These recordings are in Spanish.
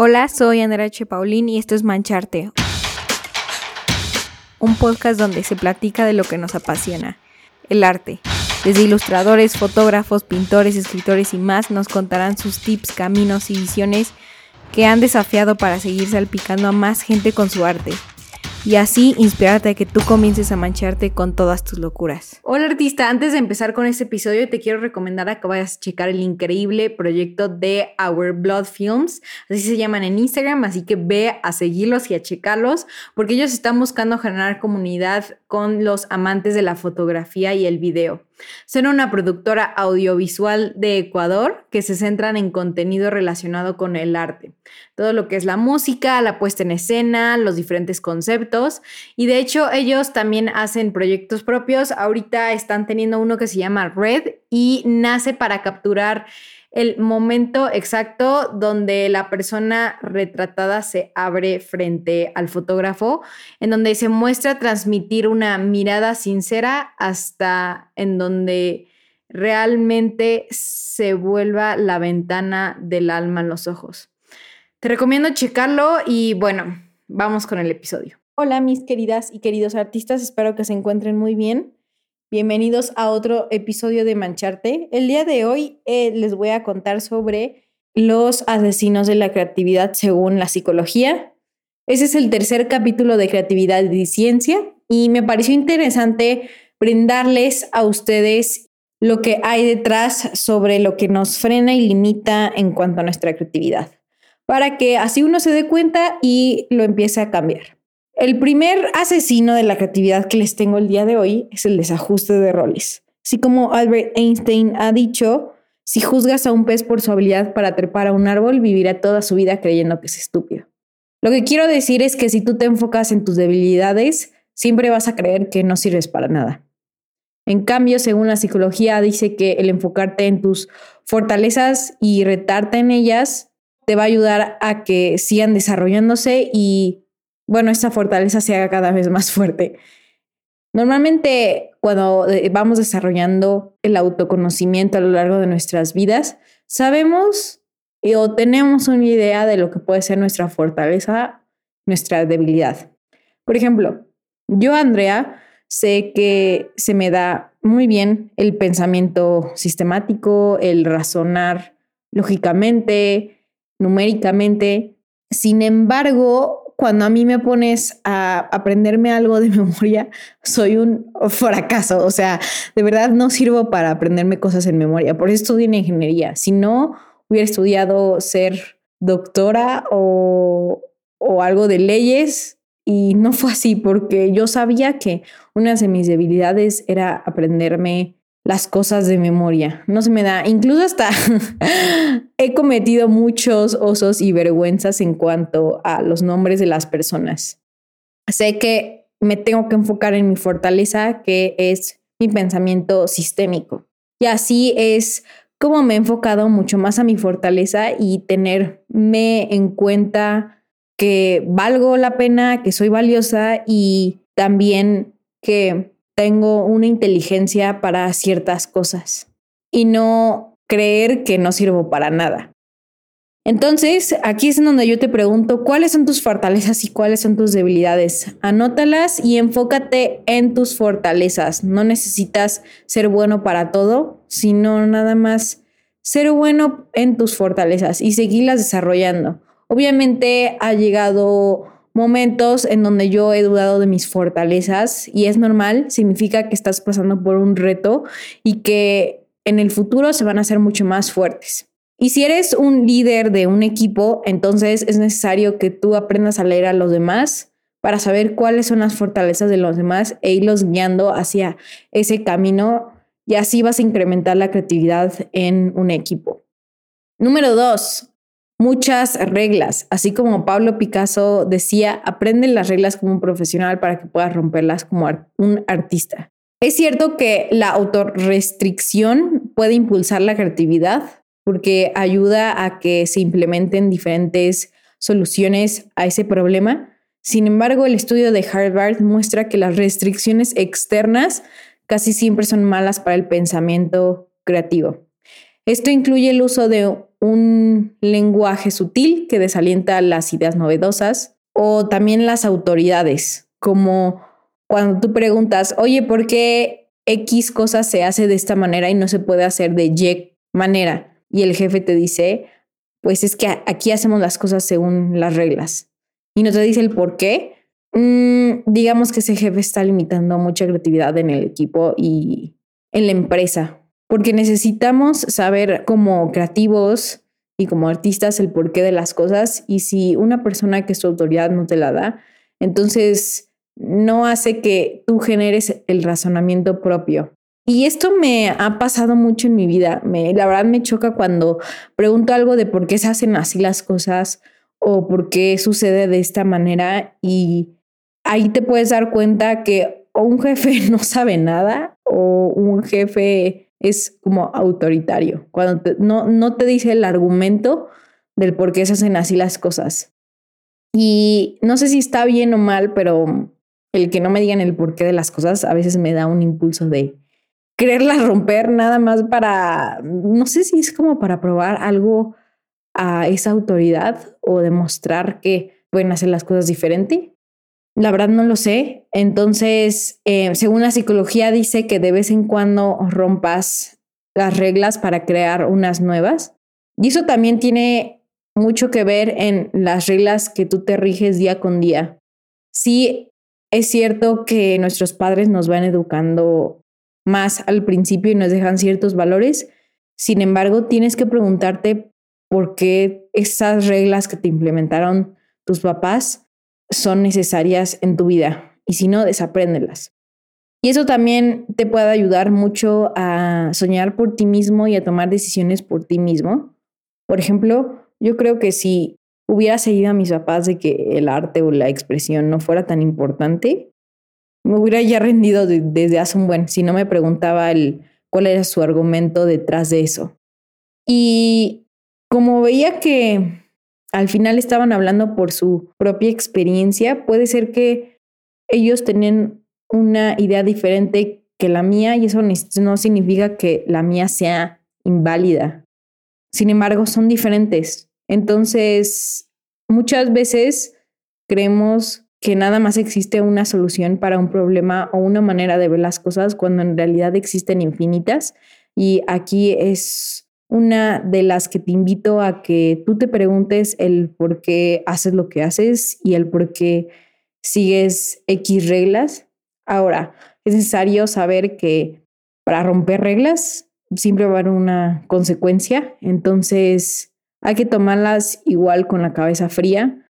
Hola, soy Andrea H. Paulín y esto es Mancharte, un podcast donde se platica de lo que nos apasiona, el arte. Desde ilustradores, fotógrafos, pintores, escritores y más nos contarán sus tips, caminos y visiones que han desafiado para seguir salpicando a más gente con su arte y así inspirarte a que tú comiences a mancharte con todas tus locuras. Hola artista, antes de empezar con este episodio te quiero recomendar a que vayas a checar el increíble proyecto de Our Blood Films, así se llaman en Instagram, así que ve a seguirlos y a checarlos porque ellos están buscando generar comunidad con los amantes de la fotografía y el video. Son una productora audiovisual de Ecuador que se centran en contenido relacionado con el arte. Todo lo que es la música, la puesta en escena, los diferentes conceptos. Y de hecho ellos también hacen proyectos propios. Ahorita están teniendo uno que se llama Red y nace para capturar el momento exacto donde la persona retratada se abre frente al fotógrafo, en donde se muestra transmitir una mirada sincera hasta en donde realmente se vuelva la ventana del alma en los ojos. Te recomiendo checarlo y bueno, vamos con el episodio. Hola mis queridas y queridos artistas, espero que se encuentren muy bien. Bienvenidos a otro episodio de Mancharte. El día de hoy eh, les voy a contar sobre los asesinos de la creatividad según la psicología. Ese es el tercer capítulo de creatividad y ciencia y me pareció interesante brindarles a ustedes lo que hay detrás sobre lo que nos frena y limita en cuanto a nuestra creatividad, para que así uno se dé cuenta y lo empiece a cambiar. El primer asesino de la creatividad que les tengo el día de hoy es el desajuste de roles. Así como Albert Einstein ha dicho, si juzgas a un pez por su habilidad para trepar a un árbol, vivirá toda su vida creyendo que es estúpido. Lo que quiero decir es que si tú te enfocas en tus debilidades, siempre vas a creer que no sirves para nada. En cambio, según la psicología, dice que el enfocarte en tus fortalezas y retarte en ellas te va a ayudar a que sigan desarrollándose y bueno, esta fortaleza se haga cada vez más fuerte. Normalmente cuando eh, vamos desarrollando el autoconocimiento a lo largo de nuestras vidas, sabemos o tenemos una idea de lo que puede ser nuestra fortaleza, nuestra debilidad. Por ejemplo, yo, Andrea, sé que se me da muy bien el pensamiento sistemático, el razonar lógicamente, numéricamente. Sin embargo, cuando a mí me pones a aprenderme algo de memoria, soy un fracaso. O sea, de verdad no sirvo para aprenderme cosas en memoria. Por eso estudio ingeniería. Si no, hubiera estudiado ser doctora o, o algo de leyes. Y no fue así porque yo sabía que una de mis debilidades era aprenderme las cosas de memoria. No se me da. Incluso hasta he cometido muchos osos y vergüenzas en cuanto a los nombres de las personas. Sé que me tengo que enfocar en mi fortaleza, que es mi pensamiento sistémico. Y así es como me he enfocado mucho más a mi fortaleza y tenerme en cuenta que valgo la pena, que soy valiosa y también que tengo una inteligencia para ciertas cosas y no creer que no sirvo para nada. Entonces, aquí es en donde yo te pregunto, ¿cuáles son tus fortalezas y cuáles son tus debilidades? Anótalas y enfócate en tus fortalezas. No necesitas ser bueno para todo, sino nada más ser bueno en tus fortalezas y seguirlas desarrollando. Obviamente ha llegado momentos en donde yo he dudado de mis fortalezas y es normal, significa que estás pasando por un reto y que en el futuro se van a hacer mucho más fuertes. Y si eres un líder de un equipo, entonces es necesario que tú aprendas a leer a los demás para saber cuáles son las fortalezas de los demás e irlos guiando hacia ese camino y así vas a incrementar la creatividad en un equipo. Número dos, muchas reglas. Así como Pablo Picasso decía, aprende las reglas como un profesional para que puedas romperlas como un artista. Es cierto que la autorrestricción puede impulsar la creatividad porque ayuda a que se implementen diferentes soluciones a ese problema. Sin embargo, el estudio de Harvard muestra que las restricciones externas casi siempre son malas para el pensamiento creativo. Esto incluye el uso de un lenguaje sutil que desalienta las ideas novedosas o también las autoridades, como cuando tú preguntas, oye, ¿por qué X cosa se hace de esta manera y no se puede hacer de Y manera? Y el jefe te dice, pues es que aquí hacemos las cosas según las reglas. Y no te dice el por qué. Mm, digamos que ese jefe está limitando mucha creatividad en el equipo y en la empresa, porque necesitamos saber como creativos y como artistas el porqué de las cosas y si una persona que es tu autoridad no te la da, entonces no hace que tú generes el razonamiento propio. Y esto me ha pasado mucho en mi vida. Me, la verdad me choca cuando pregunto algo de por qué se hacen así las cosas o por qué sucede de esta manera y ahí te puedes dar cuenta que o un jefe no sabe nada o un jefe es como autoritario, cuando no, no te dice el argumento del por qué se hacen así las cosas. Y no sé si está bien o mal, pero el que no me digan el porqué de las cosas a veces me da un impulso de quererlas romper nada más para, no sé si es como para probar algo a esa autoridad o demostrar que pueden hacer las cosas diferente. La verdad no lo sé. Entonces, eh, según la psicología dice que de vez en cuando rompas las reglas para crear unas nuevas. Y eso también tiene mucho que ver en las reglas que tú te riges día con día. Sí, es cierto que nuestros padres nos van educando más al principio y nos dejan ciertos valores. Sin embargo, tienes que preguntarte por qué esas reglas que te implementaron tus papás son necesarias en tu vida y si no, desapréndelas. Y eso también te puede ayudar mucho a soñar por ti mismo y a tomar decisiones por ti mismo. Por ejemplo, yo creo que si hubiera seguido a mis papás de que el arte o la expresión no fuera tan importante, me hubiera ya rendido desde hace un buen, si no me preguntaba el, cuál era su argumento detrás de eso. Y como veía que al final estaban hablando por su propia experiencia, puede ser que ellos tenían una idea diferente que la mía y eso no significa que la mía sea inválida. Sin embargo, son diferentes. Entonces, muchas veces creemos que nada más existe una solución para un problema o una manera de ver las cosas cuando en realidad existen infinitas. Y aquí es una de las que te invito a que tú te preguntes el por qué haces lo que haces y el por qué sigues X reglas. Ahora, es necesario saber que para romper reglas siempre va a haber una consecuencia, entonces hay que tomarlas igual con la cabeza fría.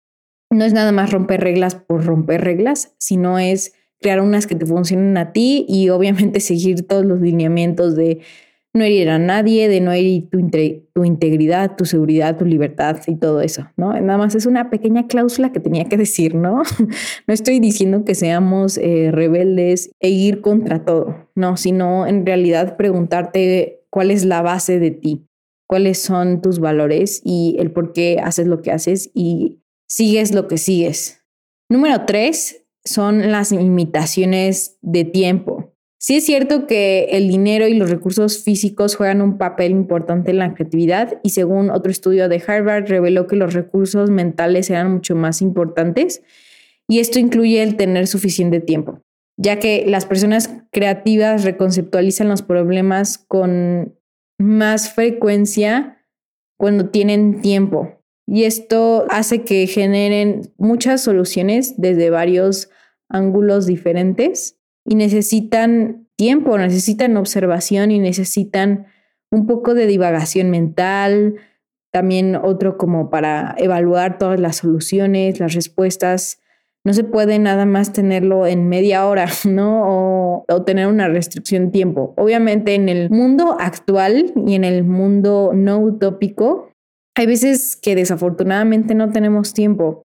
No es nada más romper reglas por romper reglas, sino es crear unas que te funcionen a ti y obviamente seguir todos los lineamientos de no herir a nadie, de no herir tu, integridad, tu seguridad, tu libertad y todo eso, ¿no? Nada más es una pequeña cláusula que tenía que decir, ¿no? no estoy diciendo que seamos eh, rebeldes e ir contra todo, no, sino en realidad preguntarte cuál es la base de ti, cuáles son tus valores y el por qué haces lo que haces y sigues lo que sigues. Número tres son las limitaciones de tiempo. Sí es cierto que el dinero y los recursos físicos juegan un papel importante en la creatividad y según otro estudio de Harvard reveló que los recursos mentales eran mucho más importantes y esto incluye el tener suficiente tiempo, ya que las personas creativas reconceptualizan los problemas con más frecuencia cuando tienen tiempo. Y esto hace que generen muchas soluciones desde varios ángulos diferentes y necesitan tiempo, necesitan observación y necesitan un poco de divagación mental, también otro como para evaluar todas las soluciones, las respuestas. No se puede nada más tenerlo en media hora, ¿no? O, tener una restricción de tiempo. Obviamente en el mundo actual y en el mundo no utópico, hay veces que desafortunadamente no tenemos tiempo.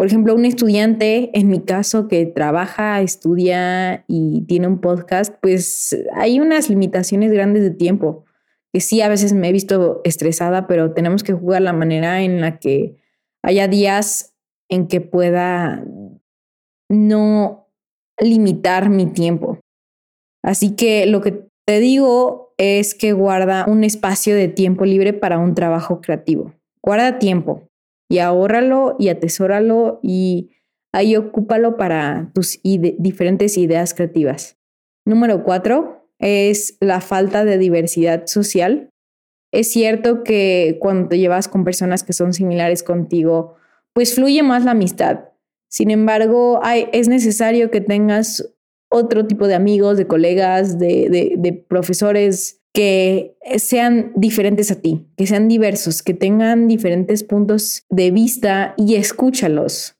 Por ejemplo, un estudiante, en mi caso, que trabaja, estudia y tiene un podcast, pues hay unas limitaciones grandes de tiempo, que sí, a veces me he visto estresada, pero tenemos que jugar la manera en la que haya días en que pueda no limitar mi tiempo. Así que lo que te digo es que guarda un espacio de tiempo libre para un trabajo creativo. Guarda tiempo y ahórralo y atesóralo y ahí ocúpalo para tus diferentes ideas creativas. Número cuatro es la falta de diversidad social. Es cierto que cuando te llevas con personas que son similares contigo, pues fluye más la amistad. Sin embargo, es necesario que tengas otro tipo de amigos, de colegas, de, profesores que sean diferentes a ti, que sean diversos, que tengan diferentes puntos de vista y escúchalos.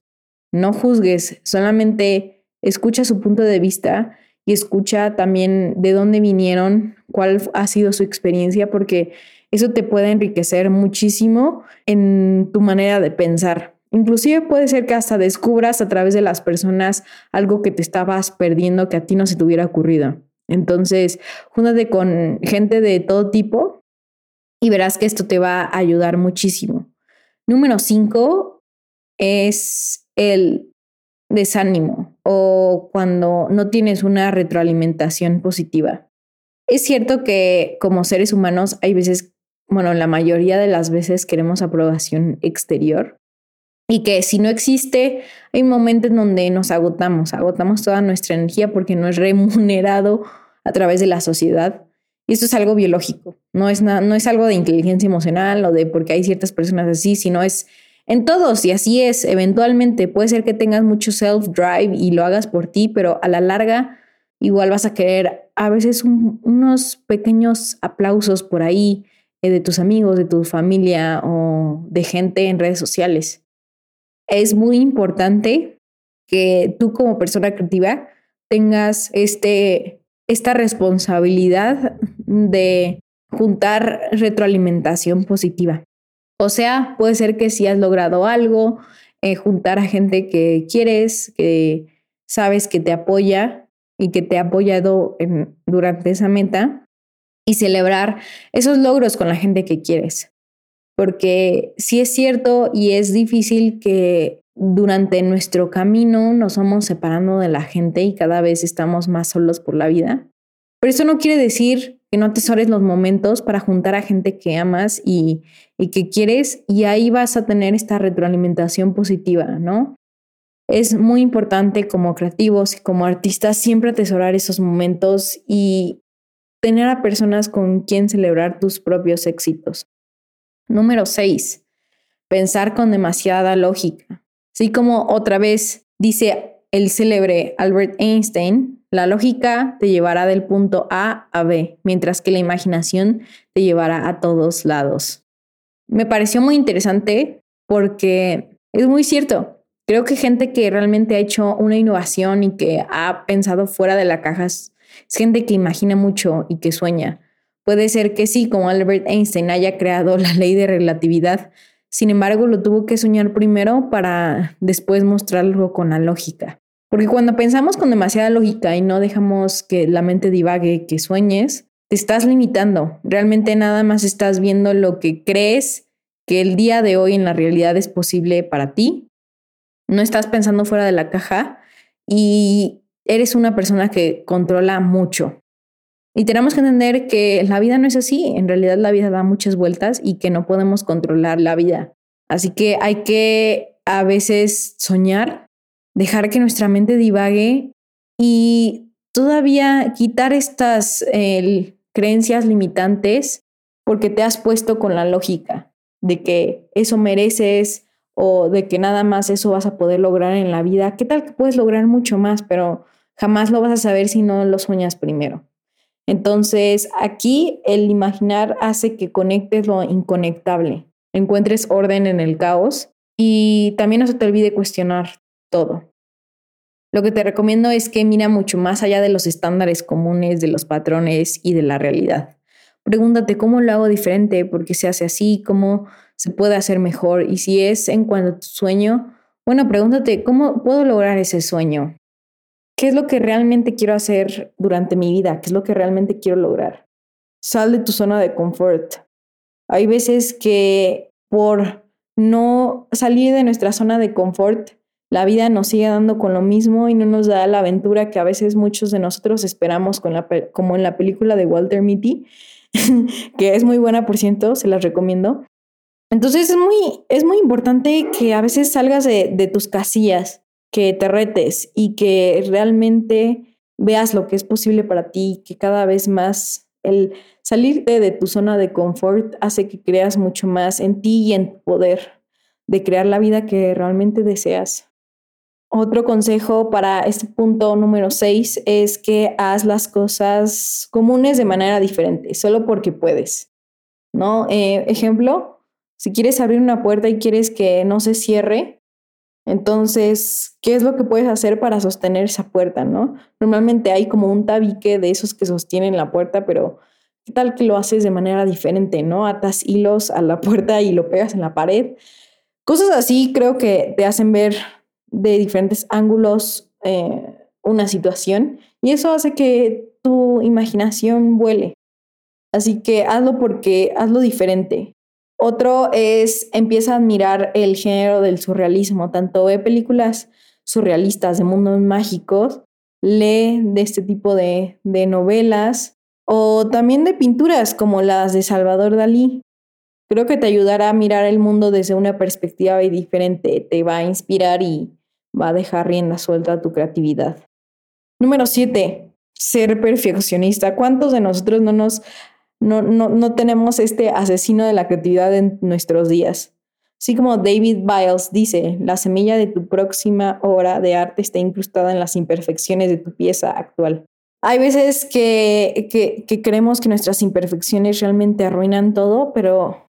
No juzgues, solamente escucha su punto de vista y escucha también de dónde vinieron, cuál ha sido su experiencia, porque eso te puede enriquecer muchísimo en tu manera de pensar. Inclusive puede ser que hasta descubras a través de las personas algo que te estabas perdiendo que a ti no se te hubiera ocurrido. Entonces, júntate con gente de todo tipo y verás que esto te va a ayudar muchísimo. Número cinco es el desánimo o cuando no tienes una retroalimentación positiva. Es cierto que como seres humanos hay veces, bueno, la mayoría de las veces queremos aprobación exterior y que si no existe, hay momentos en donde nos agotamos, agotamos toda nuestra energía porque no es remunerado a través de la sociedad. Y esto es algo biológico, no es, no es algo de inteligencia emocional o de porque hay ciertas personas así, sino es en todos y así es. Eventualmente puede ser que tengas mucho self-drive y lo hagas por ti, pero a la larga igual vas a querer a veces unos pequeños aplausos por ahí eh, de tus amigos, de tu familia o de gente en redes sociales es muy importante que tú como persona creativa tengas este, esta responsabilidad de juntar retroalimentación positiva. O sea, puede ser que si has logrado algo, eh, juntar a gente que quieres, que sabes que te apoya y que te ha apoyado durante esa meta y celebrar esos logros con la gente que quieres porque sí es cierto y es difícil que durante nuestro camino nos vamos separando de la gente y cada vez estamos más solos por la vida. Pero eso no quiere decir que no atesores los momentos para juntar a gente que amas y, y que quieres y ahí vas a tener esta retroalimentación positiva, ¿no? Es muy importante como creativos y como artistas siempre atesorar esos momentos y tener a personas con quien celebrar tus propios éxitos. Número 6. Pensar con demasiada lógica. Así como otra vez dice el célebre Albert Einstein, la lógica te llevará del punto A a B, mientras que la imaginación te llevará a todos lados. Me pareció muy interesante porque es muy cierto. Creo que gente que realmente ha hecho una innovación y que ha pensado fuera de la caja es gente que imagina mucho y que sueña. Puede ser que sí, como Albert Einstein haya creado la ley de relatividad, sin embargo lo tuvo que soñar primero para después mostrarlo con la lógica. Porque cuando pensamos con demasiada lógica y no dejamos que la mente divague, que sueñes, te estás limitando. Realmente nada más estás viendo lo que crees que el día de hoy en la realidad es posible para ti. No estás pensando fuera de la caja y eres una persona que controla mucho. Y tenemos que entender que la vida no es así, en realidad la vida da muchas vueltas y que no podemos controlar la vida. Así que hay que a veces soñar, dejar que nuestra mente divague y todavía quitar estas creencias limitantes porque te has puesto con la lógica de que eso mereces o de que nada más eso vas a poder lograr en la vida. ¿Qué tal que puedes lograr mucho más, pero jamás lo vas a saber si no lo sueñas primero? Entonces, aquí el imaginar hace que conectes lo inconectable, encuentres orden en el caos y también no se te olvide cuestionar todo. Lo que te recomiendo es que mira mucho más allá de los estándares comunes, de los patrones y de la realidad. Pregúntate cómo lo hago diferente, por qué se hace así, cómo se puede hacer mejor y si es en cuanto a tu sueño, bueno, pregúntate cómo puedo lograr ese sueño, ¿Qué es lo que realmente quiero hacer durante mi vida? ¿Qué es lo que realmente quiero lograr? Sal de tu zona de confort. Hay veces que por no salir de nuestra zona de confort la vida nos sigue dando con lo mismo y no nos da la aventura que a veces muchos de nosotros esperamos con la, como en la película de Walter Mitty, que es muy buena, por ciento, se las recomiendo. Entonces es muy, es muy importante que a veces salgas de tus casillas, que te retes y que realmente veas lo que es posible para ti, que cada vez más el salir de tu zona de confort hace que creas mucho más en ti y en tu poder de crear la vida que realmente deseas. Otro consejo para este punto número 6 es que haz las cosas comunes de manera diferente, solo porque puedes. ¿No? Eh, ejemplo, si quieres abrir una puerta y quieres que no se cierre, entonces, ¿qué es lo que puedes hacer para sostener esa puerta, no? Normalmente hay como un tabique de esos que sostienen la puerta, pero ¿qué tal que lo haces de manera diferente, no? Atas hilos a la puerta y lo pegas en la pared. Cosas así creo que te hacen ver de diferentes ángulos eh, una situación y eso hace que tu imaginación vuele. Así que hazlo porque hazlo diferente. Otro es empieza a admirar el género del surrealismo, tanto ve películas surrealistas de mundos mágicos, lee de este tipo de, novelas o también de pinturas como las de Salvador Dalí. Creo que te ayudará a mirar el mundo desde una perspectiva diferente, te va a inspirar y va a dejar rienda suelta a tu creatividad. Número siete, ser perfeccionista. ¿Cuántos de nosotros no nos no, no, no tenemos este asesino de la creatividad en nuestros días? Así como David Biles dice, la semilla de tu próxima obra de arte está incrustada en las imperfecciones de tu pieza actual. Hay veces que, que, que creemos que nuestras imperfecciones realmente arruinan todo, pero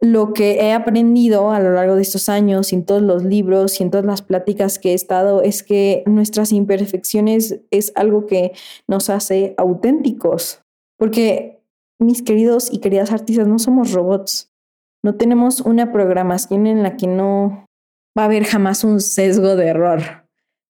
lo que he aprendido a lo largo de estos años, en todos los libros y en todas las pláticas que he estado, es que nuestras imperfecciones es algo que nos hace auténticos. Porque, mis queridos y queridas artistas, no somos robots. No tenemos una programación en la que no va a haber jamás un sesgo de error.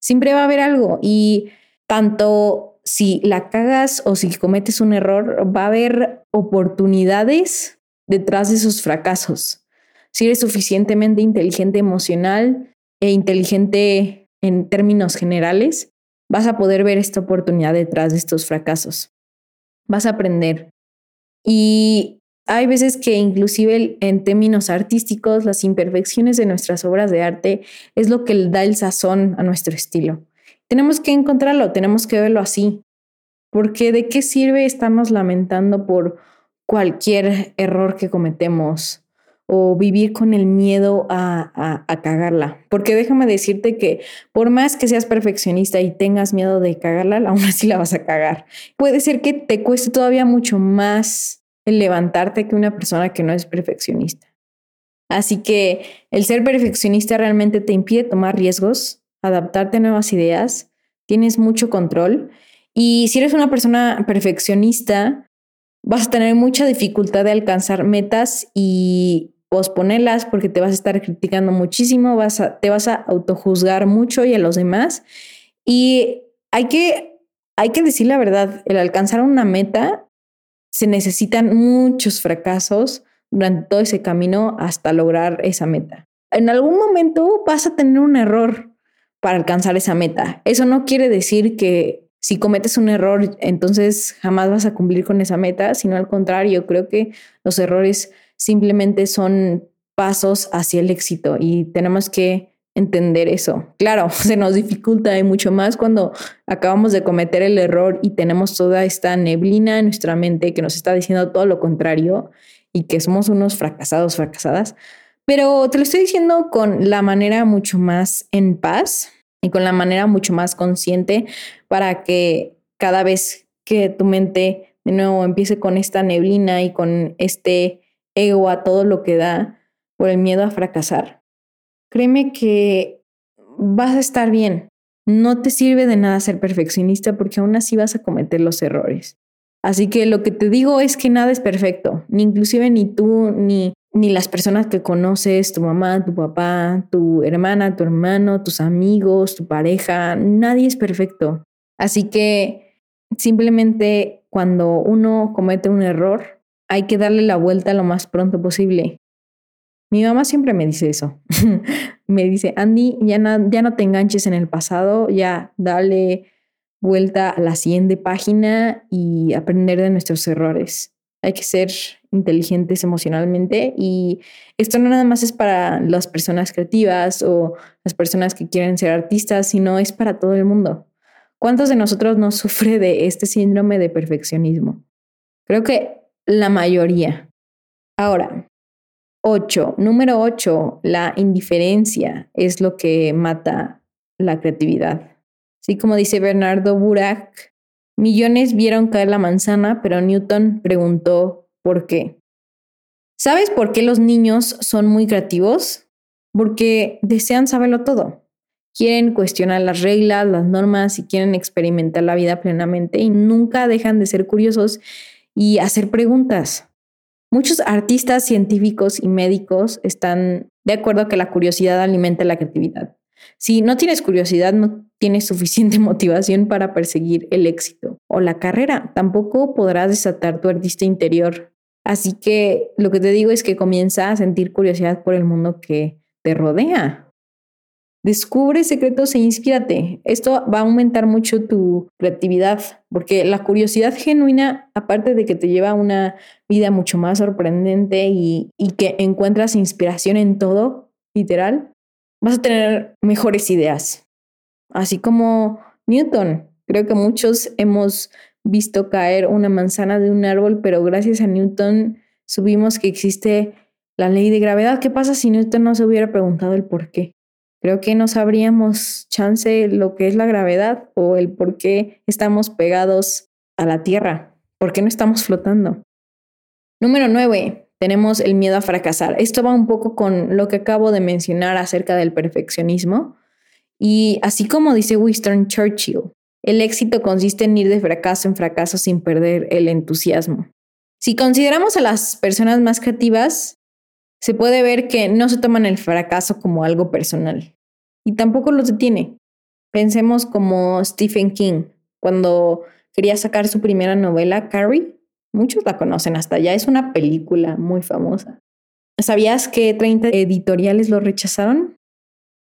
Siempre va a haber algo y tanto si la cagas o si cometes un error, va a haber oportunidades detrás de esos fracasos. Si eres suficientemente inteligente emocional e inteligente en términos generales, vas a poder ver esta oportunidad detrás de estos fracasos. Vas a aprender. Y hay veces que inclusive en términos artísticos, las imperfecciones de nuestras obras de arte es lo que da el sazón a nuestro estilo. Tenemos que encontrarlo, tenemos que verlo así. Porque de qué sirve estarnos lamentando por cualquier error que cometemos o vivir con el miedo a, a, cagarla. Porque déjame decirte que por más que seas perfeccionista y tengas miedo de cagarla, aún así la vas a cagar. Puede ser que te cueste todavía mucho más el levantarte que una persona que no es perfeccionista. Así que el ser perfeccionista realmente te impide tomar riesgos, adaptarte a nuevas ideas, tienes mucho control. Y si eres una persona perfeccionista, vas a tener mucha dificultad de alcanzar metas y posponerlas porque te vas a estar criticando muchísimo, vas a, te vas a autojuzgar mucho y a los demás. Y hay que, hay que decir la verdad, el alcanzar una meta se necesitan muchos fracasos durante todo ese camino hasta lograr esa meta. En algún momento vas a tener un error para alcanzar esa meta. Eso no quiere decir que si cometes un error, entonces jamás vas a cumplir con esa meta, sino al contrario, creo que los errores simplemente son pasos hacia el éxito y tenemos que entender eso. Claro, se nos dificulta y mucho más cuando acabamos de cometer el error y tenemos toda esta neblina en nuestra mente que nos está diciendo todo lo contrario y que somos unos fracasados, fracasadas. Pero te lo estoy diciendo con la manera mucho más en paz y con la manera mucho más consciente para que cada vez que tu mente de nuevo empiece con esta neblina y con este ego a todo lo que da por el miedo a fracasar, créeme que vas a estar bien. No te sirve de nada ser perfeccionista porque aún así vas a cometer los errores. Así que lo que te digo es que nada es perfecto, ni inclusive ni tú ni ni las personas que conoces, tu mamá, tu papá, tu hermana, tu hermano, tus amigos, tu pareja, nadie es perfecto. Así que simplemente cuando uno comete un error, hay que darle la vuelta lo más pronto posible. Mi mamá siempre me dice eso. me dice, Andy, ya no, ya no te enganches en el pasado, ya dale vuelta a la siguiente página y aprender de nuestros errores. Hay que ser inteligentes emocionalmente y esto no nada más es para las personas creativas o las personas que quieren ser artistas, sino es para todo el mundo. ¿Cuántos de nosotros no sufre de este síndrome de perfeccionismo? Creo que la mayoría. Ahora, 8. Número 8, la indiferencia es lo que mata la creatividad. Así como dice Bernardo Burak, millones vieron caer la manzana, pero Newton preguntó por qué. ¿Sabes por qué los niños son muy creativos? Porque desean saberlo todo. Quieren cuestionar las reglas, las normas y quieren experimentar la vida plenamente y nunca dejan de ser curiosos y hacer preguntas. Muchos artistas, científicos y médicos están de acuerdo que la curiosidad alimenta la creatividad. Si no tienes curiosidad, no tienes suficiente motivación para perseguir el éxito o la carrera. Tampoco podrás desatar tu artista interior. Así que lo que te digo es que comienza a sentir curiosidad por el mundo que te rodea. Descubre secretos e inspírate. Esto va a aumentar mucho tu creatividad, porque la curiosidad genuina, aparte de que te lleva a una vida mucho más sorprendente y, que encuentras inspiración en todo, literal, vas a tener mejores ideas. Así como Newton. Creo que muchos hemos visto caer una manzana de un árbol, pero gracias a Newton subimos que existe la ley de gravedad. ¿Qué pasa si Newton no se hubiera preguntado el por qué? Creo que no sabríamos chance lo que es la gravedad o el por qué estamos pegados a la Tierra, por qué no estamos flotando. Número 9. Tenemos el miedo a fracasar. Esto va un poco con lo que acabo de mencionar acerca del perfeccionismo. Y así como dice Winston Churchill, el éxito consiste en ir de fracaso en fracaso sin perder el entusiasmo. Si consideramos a las personas más creativas, se puede ver que no se toman el fracaso como algo personal y tampoco los detiene. Pensemos como Stephen King, cuando quería sacar su primera novela, Carrie. Muchos la conocen hasta ya, es una película muy famosa. ¿Sabías que 30 editoriales lo rechazaron?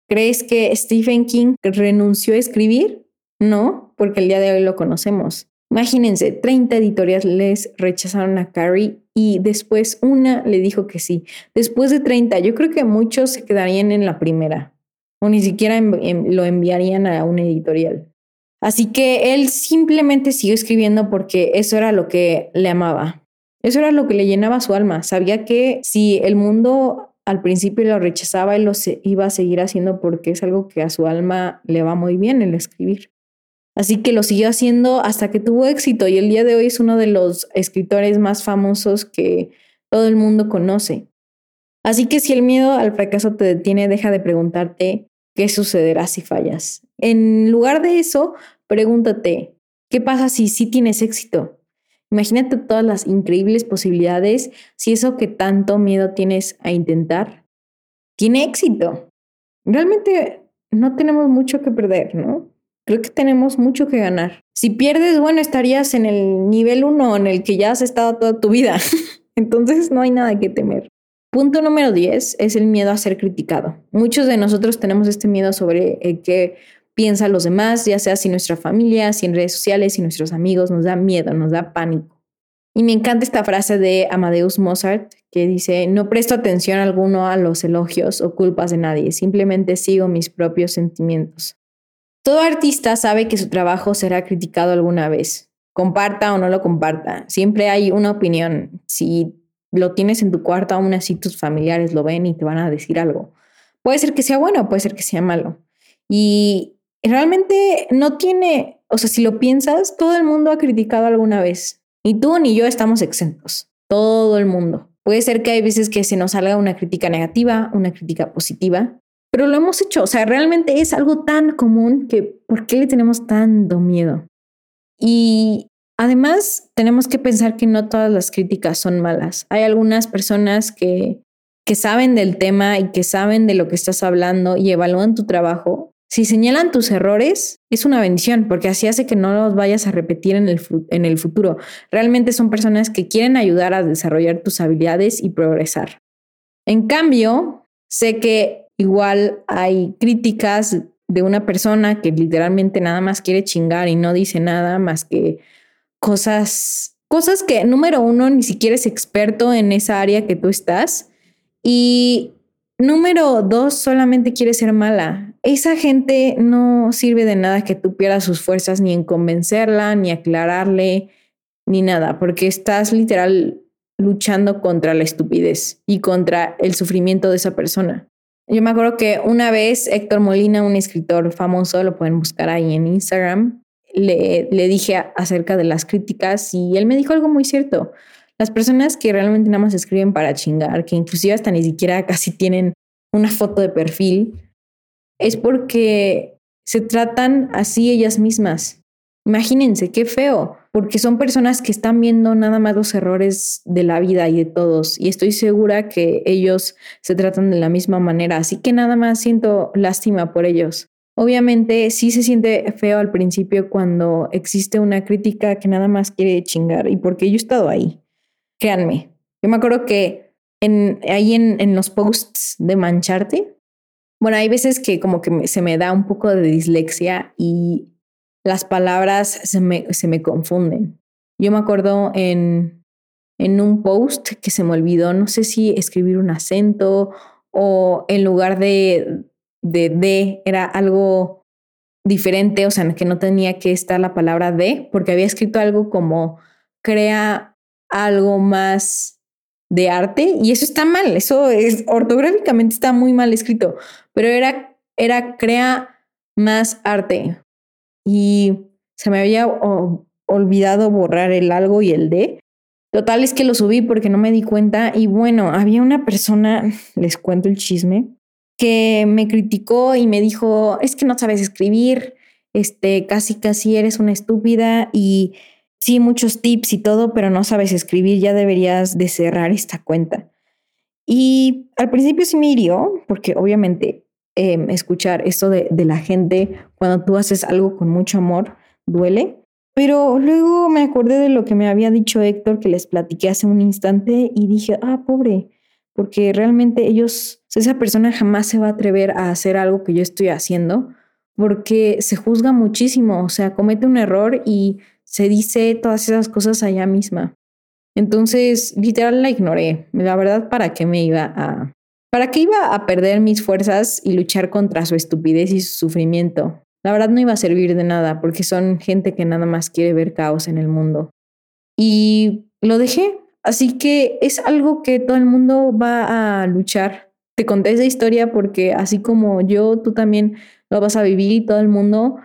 ¿Crees que Stephen King renunció a escribir? No, porque el día de hoy lo conocemos. Imagínense, 30 editoriales rechazaron a Carrie y después una le dijo que sí. Después de 30, yo creo que muchos se quedarían en la primera o ni siquiera lo enviarían a una editorial. Así que él simplemente siguió escribiendo porque eso era lo que le amaba. Eso era lo que le llenaba su alma. Sabía que si el mundo al principio lo rechazaba, él lo iba a seguir haciendo porque es algo que a su alma le va muy bien el escribir. Así que lo siguió haciendo hasta que tuvo éxito y el día de hoy es uno de los escritores más famosos que todo el mundo conoce. Así que si el miedo al fracaso te detiene, deja de preguntarte qué sucederá si fallas. En lugar de eso, pregúntate, ¿qué pasa si sí tienes éxito? Imagínate todas las increíbles posibilidades si eso que tanto miedo tienes a intentar tiene éxito. Realmente no tenemos mucho que perder, ¿no? creo que tenemos mucho que ganar. Si pierdes, bueno, estarías en el nivel uno en el que ya has estado toda tu vida. Entonces no hay nada que temer. Punto número 10 es el miedo a ser criticado. Muchos de nosotros tenemos este miedo sobre el qué piensan los demás, ya sea si nuestra familia, si en redes sociales, si nuestros amigos, nos da miedo, nos da pánico. Y me encanta esta frase de Amadeus Mozart que dice, no presto atención alguno a los elogios o culpas de nadie, simplemente sigo mis propios sentimientos. Todo artista sabe que su trabajo será criticado alguna vez, comparta o no lo comparta. Siempre hay una opinión. Si lo tienes en tu cuarto, aún así tus familiares lo ven y te van a decir algo. Puede ser que sea bueno, puede ser que sea malo. Y realmente no tiene, o sea, si lo piensas, todo el mundo ha criticado alguna vez. Ni tú ni yo estamos exentos. Todo el mundo. Puede ser que hay veces que se nos salga una crítica negativa, una crítica positiva, pero lo hemos hecho. O sea, realmente es algo tan común que ¿por qué le tenemos tanto miedo? Y además tenemos que pensar que no todas las críticas son malas. Hay algunas personas que, que saben del tema y que saben de lo que estás hablando y evalúan tu trabajo. Si señalan tus errores, es una bendición, porque así hace que no los vayas a repetir en el, en el futuro. Realmente son personas que quieren ayudar a desarrollar tus habilidades y progresar. En cambio, sé que igual hay críticas de una persona que literalmente nada más quiere chingar y no dice nada más que cosas, cosas que número uno ni siquiera es experto en esa área que tú estás y número dos solamente quiere ser mala. Esa gente no sirve de nada que tú pierdas sus fuerzas ni en convencerla, ni aclararle, ni nada, porque estás literal luchando contra la estupidez y contra el sufrimiento de esa persona. Yo me acuerdo que una vez Héctor Molina, un escritor famoso, lo pueden buscar ahí en Instagram, le, le dije acerca de las críticas y él me dijo algo muy cierto. Las personas que realmente nada más escriben para chingar, que inclusive hasta ni siquiera casi tienen una foto de perfil, es porque se tratan así ellas mismas. Imagínense, qué feo, porque son personas que están viendo nada más los errores de la vida y de todos, y estoy segura que ellos se tratan de la misma manera, así que nada más siento lástima por ellos. Obviamente sí se siente feo al principio cuando existe una crítica que nada más quiere chingar, y porque yo he estado ahí, créanme. Yo me acuerdo que en, ahí en, en los posts de mancharte, bueno, hay veces que como que se me da un poco de dislexia y las palabras se me, se me confunden. Yo me acuerdo en, en un post que se me olvidó, no sé si escribir un acento o en lugar de de, de era algo diferente, o sea, que no tenía que estar la palabra de, porque había escrito algo como crea algo más de arte y eso está mal, eso es ortográficamente está muy mal escrito, pero era, era crea más arte y se me había olvidado borrar el algo y el de. Total es que lo subí porque no me di cuenta y bueno, había una persona, les cuento el chisme, que me criticó y me dijo, es que no sabes escribir, este, casi casi eres una estúpida y sí, muchos tips y todo, pero no sabes escribir, ya deberías de cerrar esta cuenta. Y al principio sí me hirió, porque obviamente Em, escuchar esto de, de la gente cuando tú haces algo con mucho amor, duele. Pero luego me acordé de lo que me había dicho Héctor, que les platiqué hace un instante, y dije, ah, pobre, porque realmente ellos, esa persona jamás se va a atrever a hacer algo que yo estoy haciendo, porque se juzga muchísimo, o sea, comete un error y se dice todas esas cosas allá misma. Entonces, literal la ignoré. La verdad, ¿para qué me iba a, ¿Para qué iba a perder mis fuerzas y luchar contra su estupidez y su sufrimiento? La verdad no iba a servir de nada porque son gente que nada más quiere ver caos en el mundo. Y lo dejé. Así que es algo que todo el mundo va a luchar. Te conté esa historia porque así como yo, tú también lo vas a vivir todo el mundo.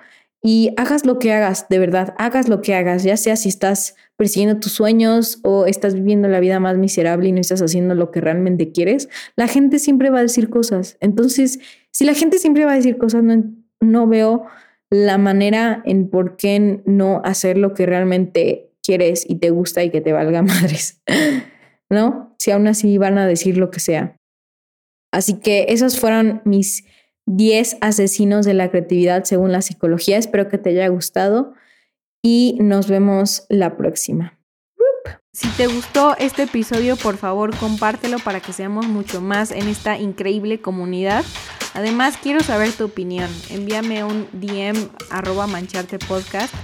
Y hagas lo que hagas, de verdad, hagas lo que hagas, ya sea si estás persiguiendo tus sueños o estás viviendo la vida más miserable y no estás haciendo lo que realmente quieres, la gente siempre va a decir cosas. Entonces, si la gente siempre va a decir cosas, no, no veo la manera en por qué no hacer lo que realmente quieres y te gusta y que te valga madres, ¿no? Si aún así van a decir lo que sea. Así que esos fueron mis 10 asesinos de la creatividad según la psicología. Espero que te haya gustado y nos vemos la próxima. Si te gustó este episodio, por favor compártelo para que seamos mucho más en esta increíble comunidad. Además, quiero saber tu opinión. Envíame un DM arroba mancharte podcast.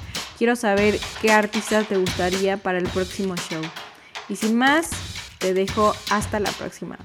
Quiero saber qué artista te gustaría para el próximo show. Y sin más, te dejo hasta la próxima.